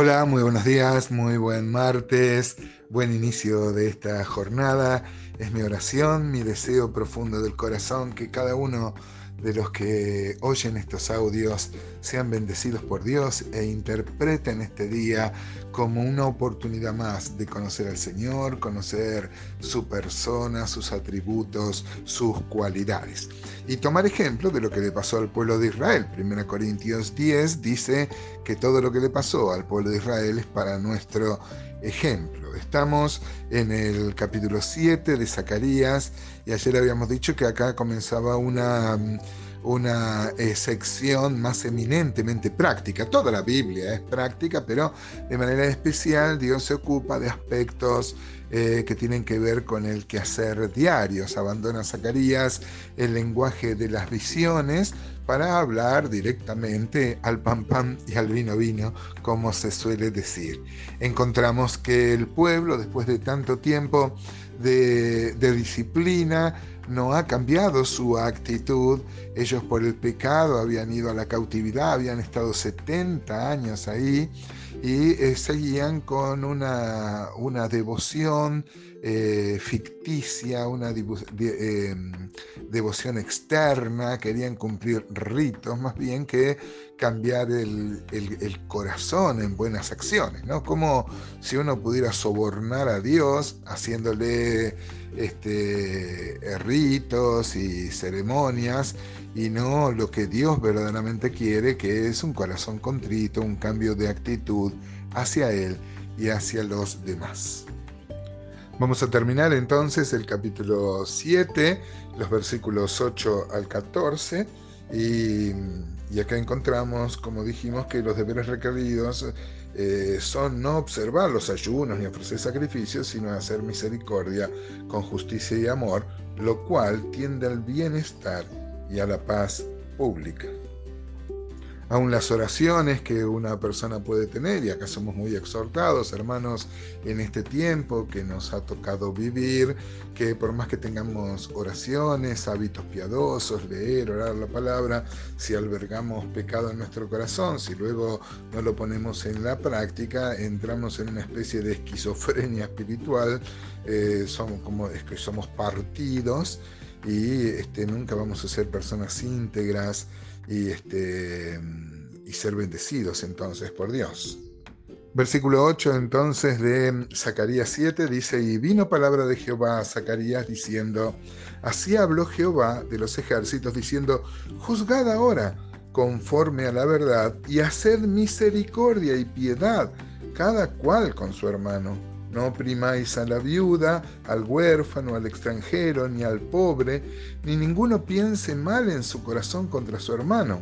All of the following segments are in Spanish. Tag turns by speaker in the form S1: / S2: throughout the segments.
S1: Hola, muy buenos días, muy buen martes, buen inicio de esta jornada. Es mi oración, mi deseo profundo del corazón que cada uno de los que oyen estos audios sean bendecidos por Dios e interpreten este día como una oportunidad más de conocer al Señor, conocer su persona, sus atributos, sus cualidades. Y tomar ejemplo de lo que le pasó al pueblo de Israel. 1 Corintios 10 dice que todo lo que le pasó al pueblo de Israel es para nuestro ejemplo. Estamos en el capítulo 7 de Zacarías y ayer habíamos dicho que acá comenzaba una, una eh, sección más eminentemente práctica. Toda la Biblia es práctica, pero de manera especial Dios se ocupa de aspectos eh, que tienen que ver con el quehacer diario. Abandona Zacarías el lenguaje de las visiones para hablar directamente al pan pan y al vino vino, como se suele decir. Encontramos que el pueblo, después de tanto tiempo de, de disciplina, no ha cambiado su actitud. Ellos por el pecado habían ido a la cautividad, habían estado 70 años ahí y eh, seguían con una, una devoción eh, ficticia, una em, devoción externa, querían cumplir ritos más bien que cambiar el, corazón en buenas acciones, ¿no? Como si uno pudiera sobornar a Dios haciéndole este, ritos y ceremonias y no lo que Dios verdaderamente quiere, que es un corazón contrito, un cambio de actitud hacia Él y hacia los demás. Vamos a terminar entonces el capítulo 7, los versículos 8 al 14, y, acá encontramos, como dijimos, que los deberes requeridos eh, son no observar los ayunos ni ofrecer sacrificios, sino hacer misericordia con justicia y amor, lo cual tiende al bienestar y a la paz pública aún las oraciones que una persona puede tener, y acá somos muy exhortados, hermanos, en este tiempo que nos ha tocado vivir, que por más que tengamos oraciones, hábitos piadosos, leer, orar la palabra, si albergamos pecado en nuestro corazón, si luego no lo ponemos en la práctica, entramos en una especie de esquizofrenia espiritual, eh, somos como es que somos partidos y este, nunca vamos a ser personas íntegras y, este, y ser bendecidos entonces por Dios. Versículo 8 entonces de Zacarías 7 dice, y vino palabra de Jehová a Zacarías diciendo, así habló Jehová de los ejércitos diciendo, juzgad ahora conforme a la verdad y haced misericordia y piedad, cada cual con su hermano. No oprimáis a la viuda, al huérfano, al extranjero, ni al pobre, ni ninguno piense mal en su corazón contra su hermano.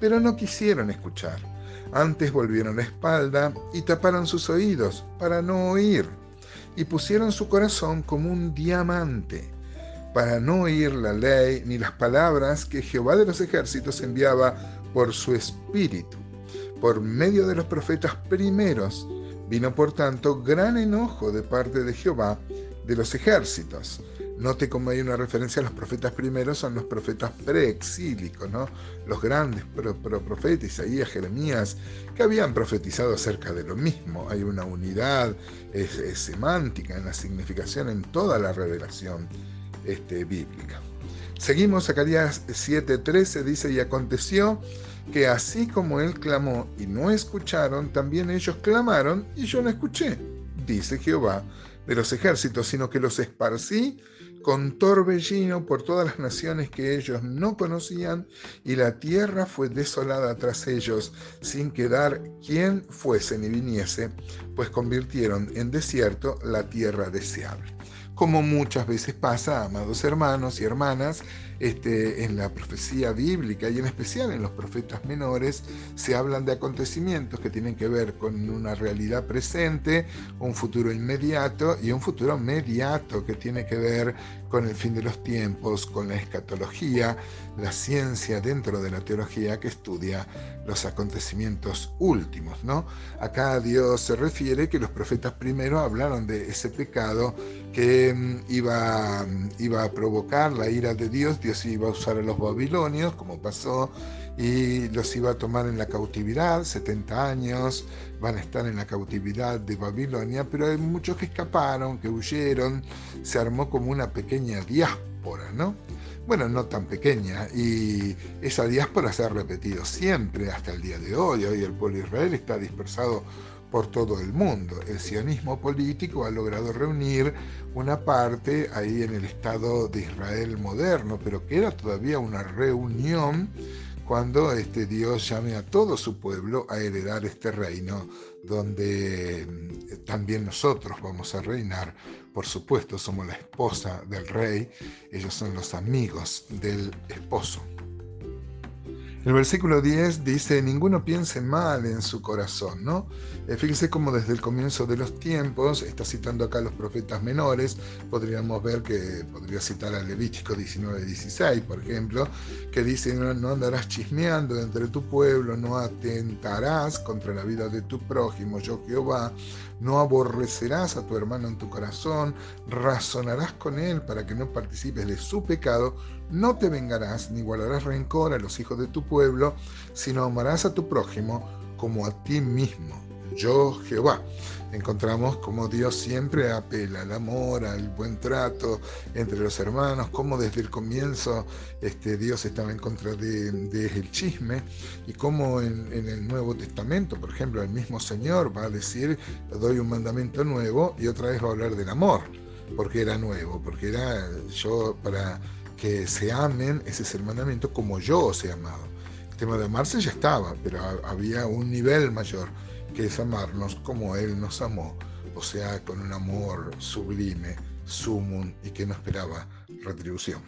S1: Pero no quisieron escuchar. Antes volvieron la espalda y taparon sus oídos para no oír. Y pusieron su corazón como un diamante para no oír la ley ni las palabras que Jehová de los ejércitos enviaba por su espíritu, por medio de los profetas primeros Vino por tanto gran enojo de parte de Jehová de los ejércitos. Note cómo hay una referencia a los profetas primeros, son los profetas preexílicos, ¿no? los grandes profetas, Isaías, Jeremías, que habían profetizado acerca de lo mismo. Hay una unidad semántica en la significación en toda la revelación este, bíblica. Seguimos, Zacarías 7:13 dice, y aconteció que así como él clamó y no escucharon, también ellos clamaron y yo no escuché, dice Jehová de los ejércitos, sino que los esparcí con torbellino por todas las naciones que ellos no conocían, y la tierra fue desolada tras ellos, sin quedar quien fuese ni viniese, pues convirtieron en desierto la tierra deseable como muchas veces pasa, amados hermanos y hermanas, este, en la profecía bíblica y en especial en los profetas menores, se hablan de acontecimientos que tienen que ver con una realidad presente, un futuro inmediato y un futuro mediato que tiene que ver con el fin de los tiempos, con la escatología, la ciencia dentro de la teología que estudia los acontecimientos últimos. ¿no? Acá Dios se refiere que los profetas primero hablaron de ese pecado que mm, iba, mm, iba a provocar la ira de Dios Dios iba a usar a los babilonios, como pasó, y los iba a tomar en la cautividad, 70 años, van a estar en la cautividad de Babilonia, pero hay muchos que escaparon, que huyeron, se armó como una pequeña diáspora, ¿no? Bueno, no tan pequeña, y esa diáspora se ha repetido siempre hasta el día de hoy. Hoy el pueblo de Israel está dispersado por todo el mundo. El sionismo político ha logrado reunir una parte ahí en el Estado de Israel moderno, pero que era todavía una reunión cuando este Dios llame a todo su pueblo a heredar este reino, donde mm, también nosotros vamos a reinar. Por supuesto, somos la esposa del rey, ellos son los amigos del esposo. El versículo 10 dice, ninguno piense mal en su corazón, ¿no? Eh, fíjense cómo desde el comienzo de los tiempos, está citando acá los profetas menores, podríamos ver que podría citar a Levítico 19, 16, por ejemplo, que dice, no, no andarás chismeando entre tu pueblo, no atentarás contra la vida de tu prójimo, yo Jehová, no aborrecerás a tu hermano en tu corazón, razonarás con él para que no participes de su pecado, no te vengarás ni guardarás rencor a los hijos de tu pueblo, sino amarás a tu prójimo como a ti mismo. Yo, Jehová. Encontramos como Dios siempre apela al amor, al buen trato entre los hermanos, como desde el comienzo este, Dios estaba en contra del de, chisme y como en, en, el Nuevo Testamento, por ejemplo, el mismo Señor va a decir, doy un mandamiento nuevo y otra vez va a hablar del amor, porque era nuevo, porque era yo para que se amen, ese es el mandamiento, como yo os he amado. El tema de amarse ya estaba, pero había un nivel mayor, que es amarnos como Él nos amó, o sea, con un amor sublime, sumum y que no esperaba retribución.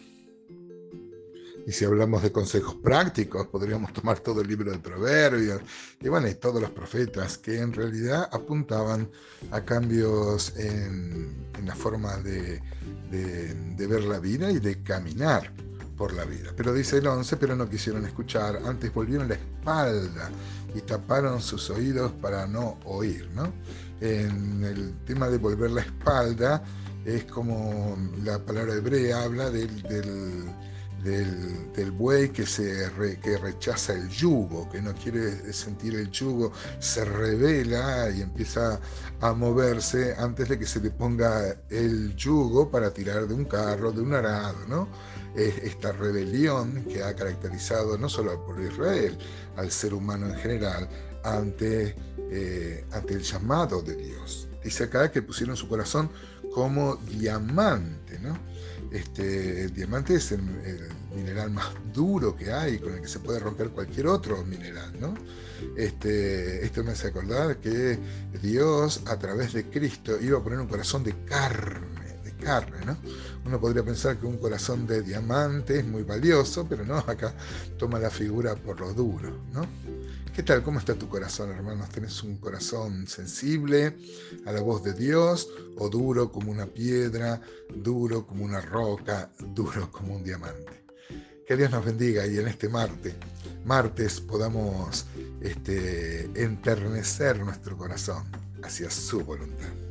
S1: Y si hablamos de consejos prácticos, podríamos tomar todo el libro de Proverbios y bueno, y todos los profetas que en realidad apuntaban a cambios en, la forma de, de, ver la vida y de caminar por la vida. Pero dice el 11, pero no quisieron escuchar, antes volvieron la espalda y taparon sus oídos para no oír. ¿no? En el tema de volver la espalda es como la palabra hebrea habla del del, buey que, se que rechaza el yugo, que no quiere sentir el yugo, se revela y empieza a moverse antes de que se le ponga el yugo para tirar de un carro, de un arado, ¿no? esta rebelión que ha caracterizado no solo al pueblo Israel, al ser humano en general, ante, eh, ante el llamado de Dios. Dice acá que pusieron su corazón como diamante, ¿no? Este, el diamante es el, mineral más duro que hay, con el que se puede romper cualquier otro mineral, ¿no? Este, esto me hace acordar que Dios, a través de Cristo, iba a poner un corazón de carne, de carne, ¿no? Uno podría pensar que un corazón de diamante es muy valioso, pero no, acá toma la figura por lo duro, ¿no? ¿Qué tal? ¿Cómo está tu corazón, hermanos? ¿Tenés un corazón sensible a la voz de Dios o duro como una piedra, duro como una roca, duro como un diamante? Que Dios nos bendiga y en este martes, martes podamos este, enternecer nuestro corazón hacia su voluntad.